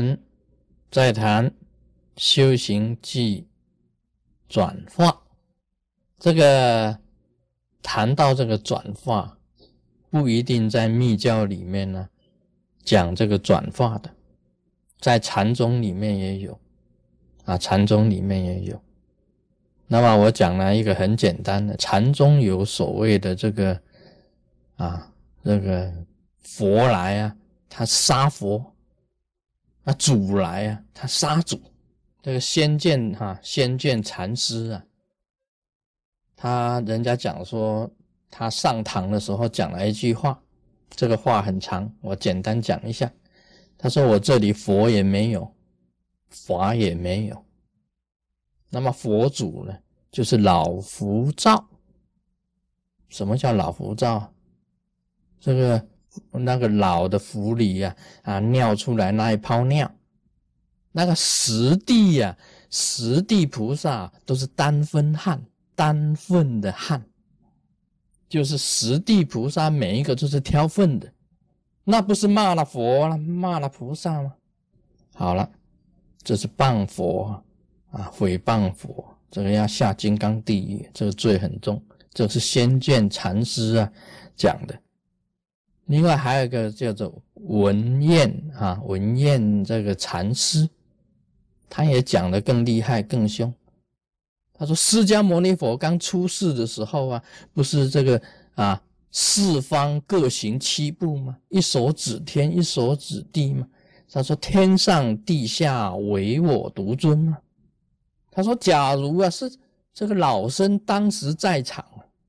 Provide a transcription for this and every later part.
们在谈修行即转化，这个谈到这个转化，不一定在密教里面呢讲这个转化的，在禅宗里面也有，啊，禅宗里面也有。那么我讲了一个很简单的，禅宗有所谓的这个啊，这个佛来啊，他杀佛。那主来啊，他杀主，这个仙剑哈，仙剑禅师啊，他人家讲说，他上堂的时候讲了一句话，这个话很长，我简单讲一下。他说：“我这里佛也没有，法也没有。那么佛祖呢，就是老浮躁。什么叫老浮躁？这个。”那个老的府里呀，啊，尿出来那一泡尿，那个十地呀，十地菩萨都是单分汗，单份的汗，就是十地菩萨每一个都是挑粪的，那不是骂了佛了，骂了菩萨吗？好了，这是谤佛啊，毁谤佛，这个要下金刚地狱，这个罪很重，这是仙剑禅师啊讲的。另外还有一个叫做文彦啊，文彦这个禅师，他也讲的更厉害、更凶。他说，释迦牟尼佛刚出世的时候啊，不是这个啊，四方各行七步吗？一手指天，一手指地吗？他说，天上地下唯我独尊吗？他说，假如啊是这个老僧当时在场，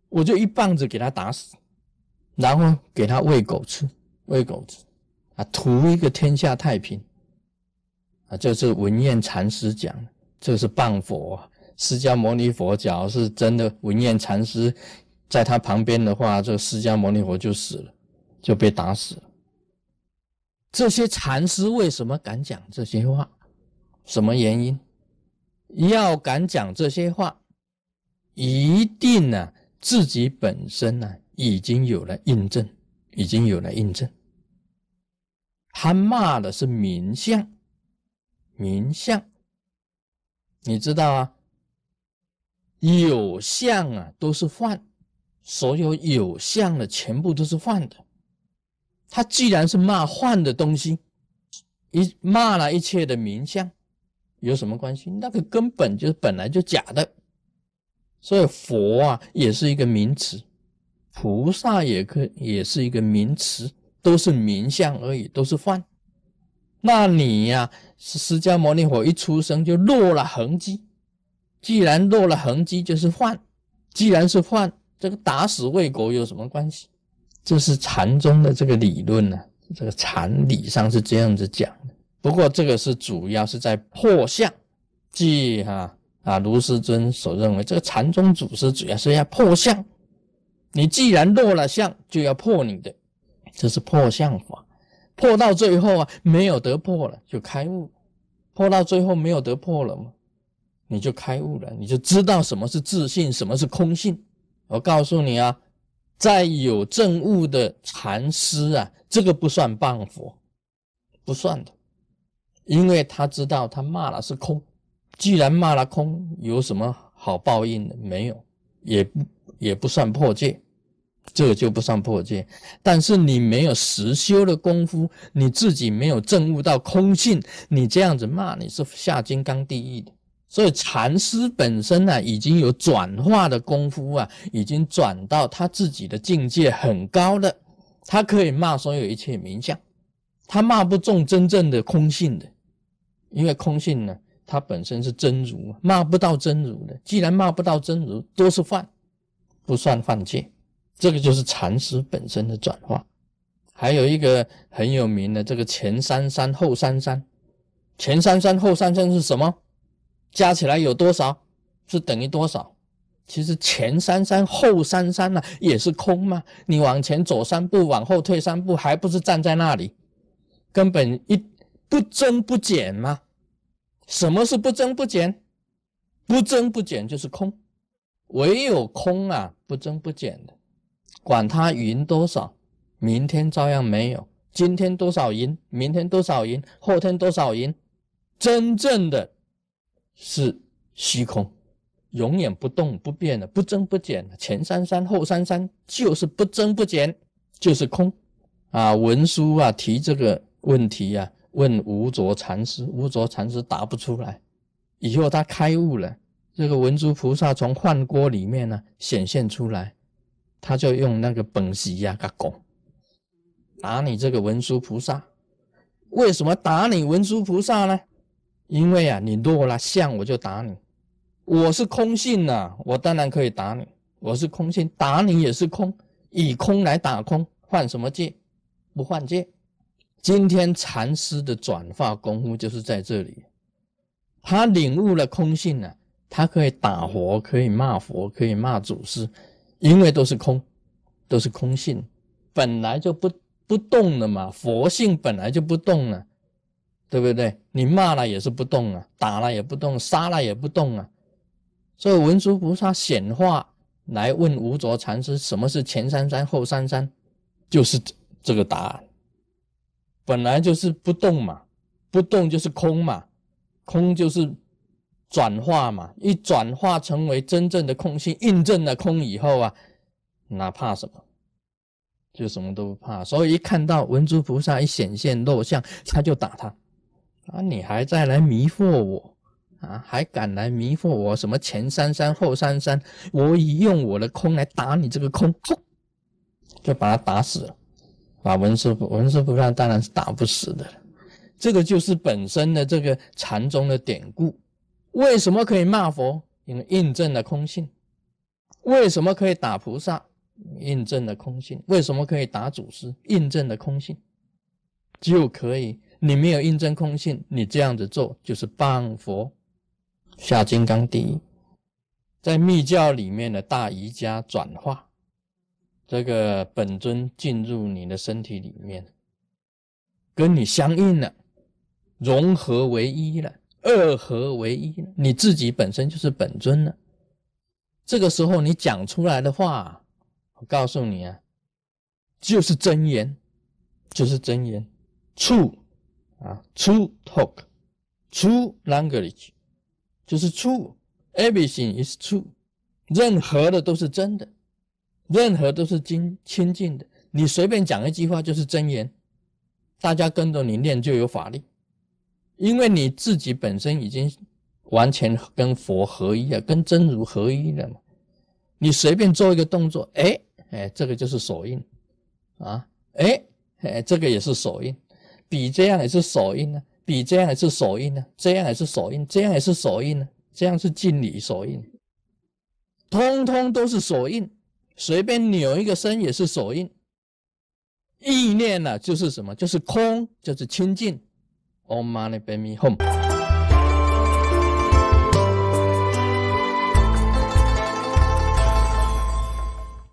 我就一棒子给他打死。然后给他喂狗吃，喂狗吃，啊，图一个天下太平，啊，这是文彦禅师讲的，这是谤佛。释迦牟尼佛假如是真的，文彦禅师在他旁边的话，这释迦牟尼佛就死了，就被打死了。这些禅师为什么敢讲这些话？什么原因？要敢讲这些话，一定呢，自己本身呢。已经有了印证，已经有了印证。他骂的是名相，名相，你知道啊？有相啊，都是幻，所有有相的全部都是幻的。他既然是骂幻的东西，一骂了一切的名相，有什么关系？那个根本就是本来就假的。所以佛啊，也是一个名词。菩萨也可也是一个名词，都是名相而已，都是幻。那你呀，是释迦牟尼佛一出生就落了痕迹，既然落了痕迹，就是幻。既然是幻，这个打死喂狗有什么关系？这是禅宗的这个理论呢，这个禅理上是这样子讲的。不过这个是主要是在破相，即哈啊，卢师尊所认为，这个禅宗祖师主要是要破相。你既然落了相，就要破你的，这是破相法。破到最后啊，没有得破了，就开悟。破到最后没有得破了吗？你就开悟了，你就知道什么是自信，什么是空性。我告诉你啊，在有证悟的禅师啊，这个不算谤佛，不算的，因为他知道他骂了是空。既然骂了空，有什么好报应的？没有，也不。也不算破戒，这个就不算破戒。但是你没有实修的功夫，你自己没有证悟到空性，你这样子骂你是下金刚地狱的。所以禅师本身呢，已经有转化的功夫啊，已经转到他自己的境界很高的，他可以骂所有一切名相，他骂不中真正的空性的，因为空性呢，它本身是真如，骂不到真如的。既然骂不到真如，都是犯。不算犯戒，这个就是禅师本身的转化。还有一个很有名的这个前三山后三山，前三山后三山是什么？加起来有多少？是等于多少？其实前三山后三山呢，也是空嘛？你往前走三步，往后退三步，还不是站在那里，根本一不增不减吗？什么是不增不减？不增不减就是空。唯有空啊，不增不减的，管它云多少，明天照样没有；今天多少银，明天多少银，后天多少银，真正的是虚空，永远不动不变的，不增不减的。前三三后三三，就是不增不减，就是空。啊，文殊啊提这个问题啊，问无着禅师，无着禅师答不出来。以后他开悟了，这个文殊菩萨从幻锅里面呢显现出来，他就用那个本席呀，嘎拱打你这个文殊菩萨。为什么打你文殊菩萨呢？因为啊，你落了相，我就打你。我是空性呐，我当然可以打你。我是空性，打你也是空，以空来打空，换什么界？不换界。今天禅师的转化功夫就是在这里，他领悟了空性了，他可以打佛，可以骂佛，可以骂祖师，因为都是空，都是空性，本来就不不动了嘛。佛性本来就不动了，对不对？你骂了也是不动啊，打了也不动，杀了也不动啊。所以文殊菩萨显化来问无着禅师，什么是前三山后三山，就是。这个答案本来就是不动嘛，不动就是空嘛，空就是转化嘛，一转化成为真正的空性，印证了空以后啊，哪怕什么，就什么都不怕。所以一看到文殊菩萨一显现露相，他就打他啊！你还在来迷惑我啊？还敢来迷惑我？什么前三山后三山？我已用我的空来打你这个空，就把他打死了。把，文殊文殊菩萨当然是打不死的，这个就是本身的这个禅宗的典故。为什么可以骂佛？因为印证了空性。为什么可以打菩萨？印证了空性。为什么可以打祖师？印证了空性。就可以，你没有印证空性，你这样子做就是谤佛。下金刚第一，在密教里面的大瑜伽转化。这个本尊进入你的身体里面，跟你相应了，融合为一了，二合为一，你自己本身就是本尊了。这个时候你讲出来的话，我告诉你啊，就是真言，就是真言，true 啊，true talk，true language，就是 true，everything is true，任何的都是真的。任何都是精清净的，你随便讲一句话就是真言，大家跟着你念就有法力，因为你自己本身已经完全跟佛合一了，跟真如合一了嘛。你随便做一个动作，哎哎，这个就是手印啊，哎哎，这个也是手印，比这样也是手印呢，比这样也是手印呢，这样也是手印，这样也是手印呢，这样是敬礼手印，通通都是手印。随便扭一个身也是手印，意念呢就是什么？就是空，就是清净。Om Mani Padme Hum。